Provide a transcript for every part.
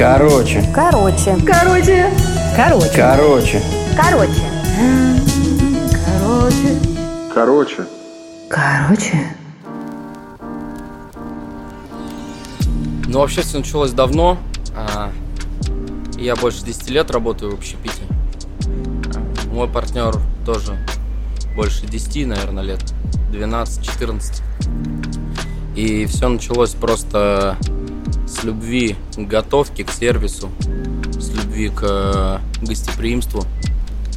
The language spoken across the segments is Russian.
Короче. Короче. Короче. Короче. Короче. Короче. Короче. Короче. Короче. Ну, вообще все началось давно. А, Я больше 10 лет работаю в общепите. А, Мой партнер тоже больше 10, наверное, лет. 12-14. И все началось просто с любви к готовке, к сервису, с любви к э, гостеприимству.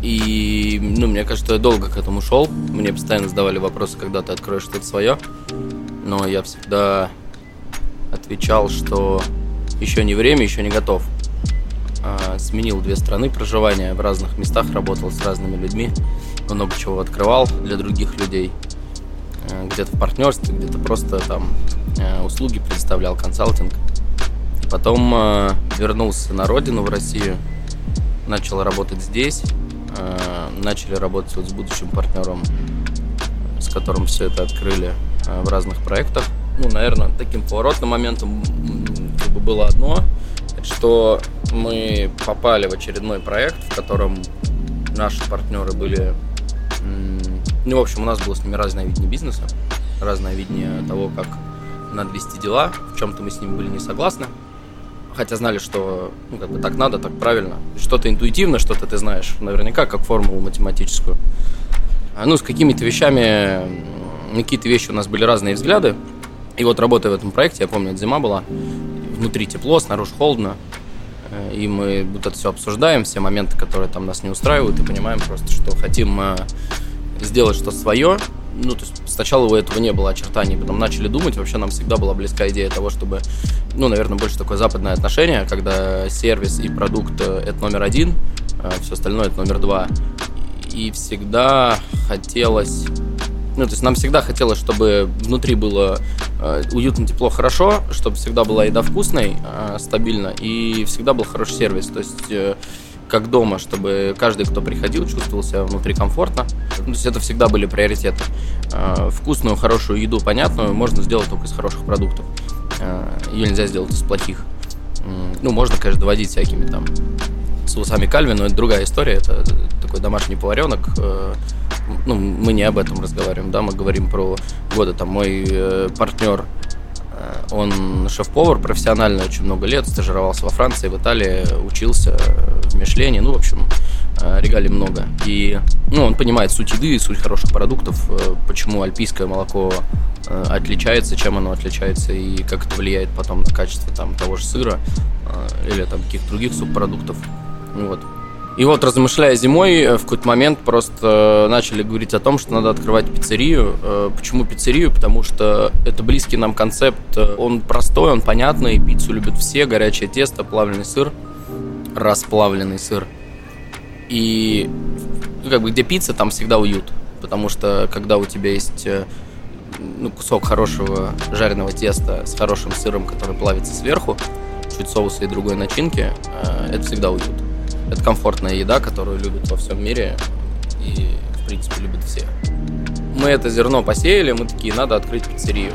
И, ну, мне кажется, я долго к этому шел. Мне постоянно задавали вопросы, когда ты откроешь что-то свое. Но я всегда отвечал, что еще не время, еще не готов. А, Сменил две страны проживания, в разных местах работал с разными людьми, много чего открывал для других людей. Э, Где-то в партнерстве, где-то просто там э, услуги предоставлял, консалтинг. Потом э, вернулся на родину, в Россию, начал работать здесь, э, начали работать вот с будущим партнером, с которым все это открыли э, в разных проектах. Ну, наверное, таким поворотным моментом как бы было одно, что мы попали в очередной проект, в котором наши партнеры были... Ну, в общем, у нас было с ними разное видение бизнеса, разное видение того, как надо вести дела. В чем-то мы с ними были не согласны. Хотя знали, что ну, как бы так надо, так правильно. Что-то интуитивно, что-то ты знаешь, наверняка, как формулу математическую. А, Ну, с какими-то вещами, какие-то вещи у нас были разные взгляды. И вот работая в этом проекте, я помню, это зима была, внутри тепло, снаружи холодно. Э, И мы вот это все обсуждаем, все моменты, которые там нас не устраивают, и понимаем просто, что хотим э, сделать что-то свое. Ну, то есть сначала у этого не было очертаний, потом начали думать. Вообще нам всегда была близка идея того, чтобы, ну, наверное, больше такое западное отношение, когда сервис и продукт э, это номер один, все остальное это номер два. И всегда хотелось ну, то есть нам всегда хотелось, чтобы внутри было э, уютно, тепло, хорошо, чтобы всегда была еда вкусной, э, стабильно, и всегда был хороший сервис. То есть э, как дома, чтобы каждый, кто приходил, чувствовал себя внутри комфортно. Ну, то есть это всегда были приоритеты. Э, вкусную, хорошую еду, понятную, можно сделать только из хороших продуктов. Э, ее нельзя сделать из плохих. Ну, можно, конечно, доводить всякими там соусами кальви, но это другая история. Это такой домашний поваренок. э, Ну, мы не об этом разговариваем, да, мы говорим про годы. Там мой э, партнер, он шеф-повар профессионально очень много лет, стажировался во Франции, в Италии, учился э, в Мишлене, ну, в общем, э, регалий много. И, ну, он понимает суть еды, суть хороших продуктов, э, почему альпийское молоко э, отличается, чем оно отличается и как это влияет потом на качество там того же сыра э, или там каких-то других субпродуктов. Вот. И вот, размышляя зимой, э, в какой-то момент просто э, начали говорить о том, что надо открывать пиццерию. Э, Почему пиццерию? Потому что это близкий нам концепт. Он простой, он понятный, пиццу любят все, горячее тесто, плавленый сыр, расплавленный сыр. И ну, как бы где пицца, там всегда уют. Потому что когда у тебя есть ну, кусок хорошего жареного теста с хорошим сыром, который плавится сверху, чуть соуса и другой начинки, это всегда уют. Это комфортная еда, которую любят во всем мире и, в принципе, любят все. Мы это зерно посеяли, мы такие, надо открыть пиццерию.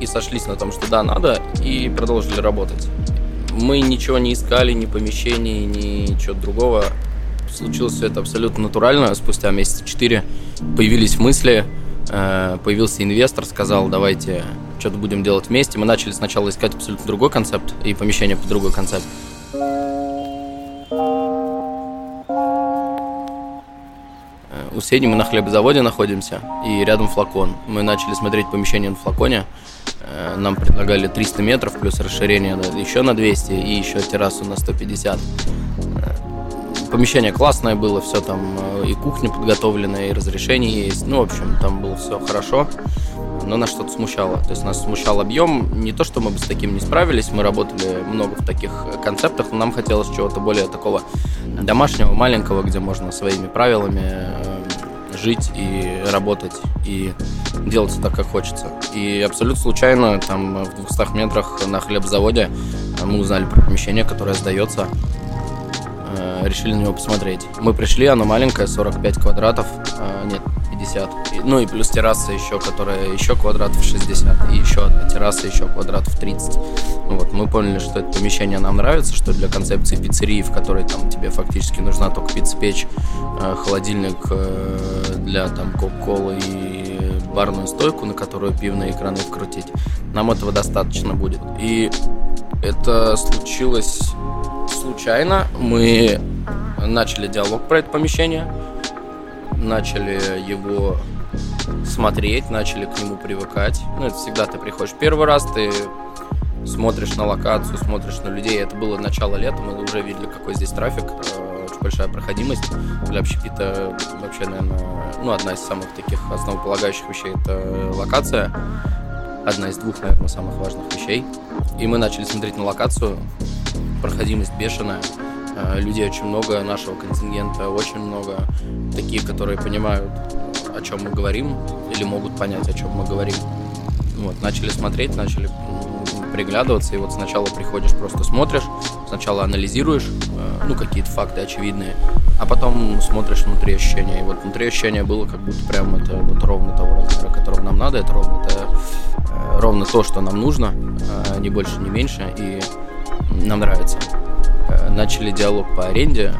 И сошлись на том, что да, надо, и продолжили работать. Мы ничего не искали, ни помещений, ни чего другого. Случилось все это абсолютно натурально. Спустя месяца четыре появились мысли, э, появился инвестор, сказал, давайте что-то будем делать вместе. Мы начали сначала искать абсолютно другой концепт и помещение под другой концепт. У Сени мы на хлебозаводе находимся, и рядом флакон. Мы начали смотреть помещение на флаконе. Э, Нам предлагали 300 метров, плюс расширение еще на 200, и еще террасу на 150. Э, Помещение классное было, все там, э, и кухня подготовленная, и разрешение есть. Ну, в общем, там было все хорошо, но нас что-то смущало. То есть нас смущал объем. Не то, что мы бы с таким не справились, мы работали много в таких концептах, но нам хотелось чего-то более такого домашнего, маленького, где можно своими правилами жить и работать, и делать так, как хочется. И абсолютно случайно, там, в 200 метрах на хлебзаводе э, мы узнали про помещение, которое сдается. Э, решили на него посмотреть. Мы пришли, оно маленькое, 45 квадратов, э, нет, 50. И- Ну и плюс терраса еще, которая еще квадратов 60. И еще одна терраса, еще квадратов 30. Вот, мы поняли, что это помещение нам нравится, что для концепции пиццерии, в которой там тебе фактически нужна только пицца-печь, э, холодильник э, для там кока-колы и барную стойку, на которую пивные экраны вкрутить, нам этого достаточно будет. И это случилось случайно. Мы начали диалог про это помещение, начали его смотреть, начали к нему привыкать. Ну, это всегда ты приходишь первый раз, ты смотришь на локацию, смотришь на людей. Это было начало лета, мы уже видели, какой здесь трафик, э, очень большая проходимость. Для общепита вообще, наверное, ну, одна из самых таких основополагающих вещей – это локация. Одна из двух, наверное, самых важных вещей. И мы начали смотреть на локацию, проходимость бешеная, людей очень много, нашего контингента очень много, такие, которые понимают, о чем мы говорим, или могут понять, о чем мы говорим. Вот, начали смотреть, начали приглядываться, и вот сначала приходишь, просто смотришь, сначала анализируешь, э, ну, какие-то факты очевидные, а потом смотришь внутри ощущения. И вот внутри ощущения было, как будто прям это вот ровно того размера, которого нам надо, это ровно, это, э, ровно то, что нам нужно, э, ни больше, ни меньше, и нам нравится. Начали диалог по аренде,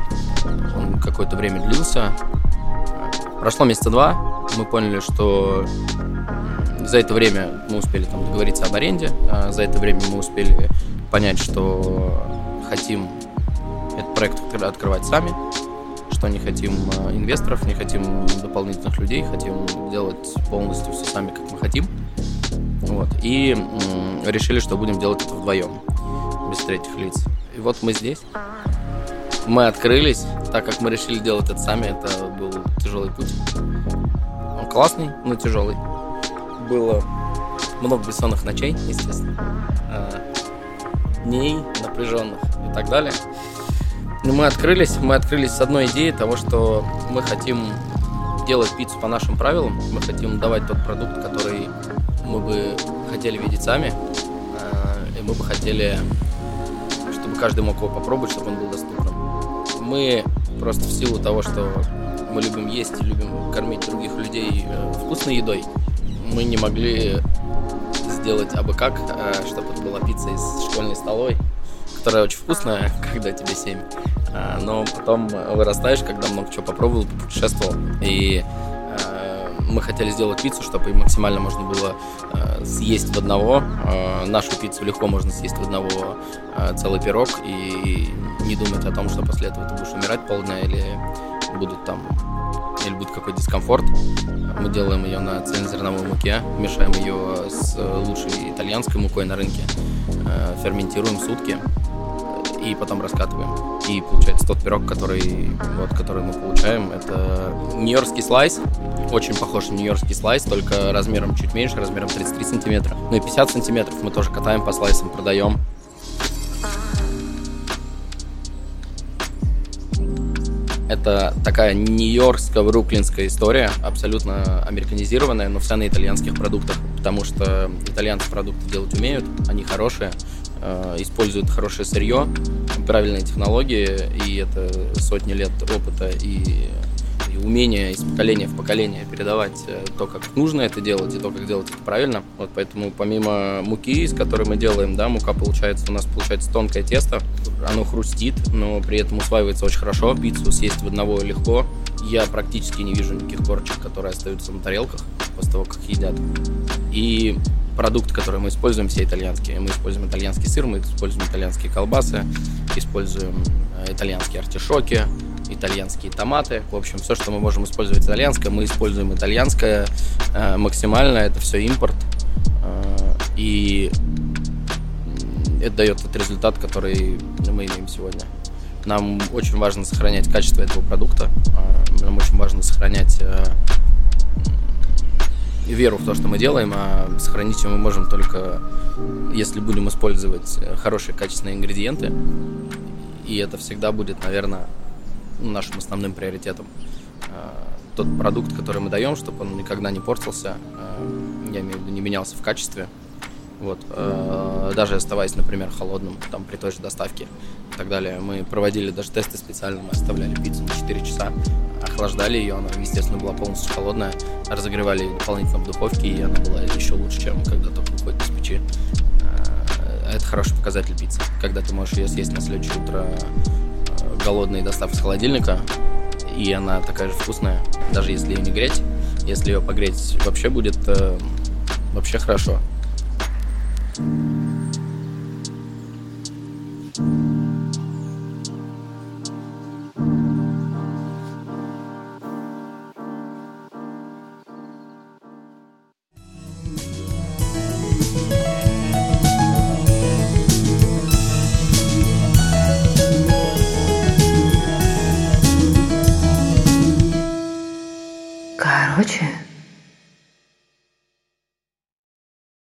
он какое-то время длился. Прошло месяца два, мы поняли, что за это время мы успели там договориться об аренде, а за это время мы успели понять, что хотим этот проект откр- открывать сами, что не хотим э, инвесторов, не хотим дополнительных людей, хотим делать полностью все сами, как мы хотим. Вот. И решили, что будем делать это вдвоем, без третьих лиц. Вот мы здесь. Мы открылись, так как мы решили делать это сами, это был тяжелый путь. Он классный, но тяжелый. Было много бессонных ночей, естественно, э, дней напряженных и так далее. Но мы открылись, мы открылись с одной идеей того, что мы хотим делать пиццу по нашим правилам, мы хотим давать тот продукт, который мы бы хотели видеть сами, э, и мы бы хотели, чтобы каждый мог его попробовать, чтобы он был доступным. Мы просто в силу того, что мы любим есть и любим кормить других людей э, вкусной едой, мы не могли сделать абы как, э, чтобы это была пицца из школьной столовой, которая очень вкусная, когда тебе 7. А, Но потом вырастаешь, когда много чего попробовал, путешествовал. И мы хотели сделать пиццу, чтобы максимально можно было э, съесть в одного. Э, Нашу пиццу легко можно съесть в одного э, целый пирог и не думать о том, что после этого ты будешь умирать полдня или будут там или будет какой дискомфорт. Мы делаем ее на цельнозерновой муке, мешаем ее с лучшей итальянской мукой на рынке, э, ферментируем сутки и потом раскатываем. И получается тот пирог, который, вот, который мы получаем, это нью-йоркский слайс, очень похож на нью-йоркский слайс, только размером чуть меньше, размером 33 сантиметра. Ну и 50 сантиметров мы тоже катаем по слайсам, продаем. Это такая нью-йоркско-бруклинская история, абсолютно американизированная, но вся на итальянских продуктах, потому что итальянцы продукты делать умеют, они хорошие, используют хорошее сырье, правильные технологии, и это сотни лет опыта и, и умения из поколения в поколение передавать э, то, как нужно это делать, и то, как делать это правильно. Вот поэтому помимо муки, из которой мы делаем, да, мука получается, у нас получается тонкое тесто, оно хрустит, но при этом усваивается очень хорошо, пиццу съесть в одного легко. Я практически не вижу никаких корочек, которые остаются на тарелках после того, как едят. И продукты, которые мы используем, все итальянские. Мы используем итальянский сыр, мы используем итальянские колбасы, используем э, итальянские артишоки, итальянские томаты. В общем, все, что мы можем использовать итальянское, мы используем итальянское э, максимально. Это все импорт. Э, и это дает тот результат, который мы имеем сегодня. Нам очень важно сохранять качество этого продукта. Нам очень важно сохранять веру в то, что мы делаем, а сохранить ее мы можем только если будем использовать э, хорошие качественные ингредиенты. И это всегда будет, наверное, нашим основным приоритетом. Э, Тот продукт, который мы даем, чтобы он никогда не портился, э, я имею в виду, не менялся в качестве, Вот. Даже оставаясь, например, холодным, там, при той же доставке и так далее. Мы проводили даже тесты специально, мы оставляли пиццу на 4 часа, охлаждали ее, она, естественно, была полностью холодная, разогревали дополнительно в духовке, и она была еще лучше, чем когда только выходит из печи. Э, это хороший показатель пиццы, когда ты можешь ее съесть на следующее утро э, голодной доставки с холодильника, и она такая же вкусная, даже если ее не греть. Если ее погреть, вообще будет э, вообще хорошо.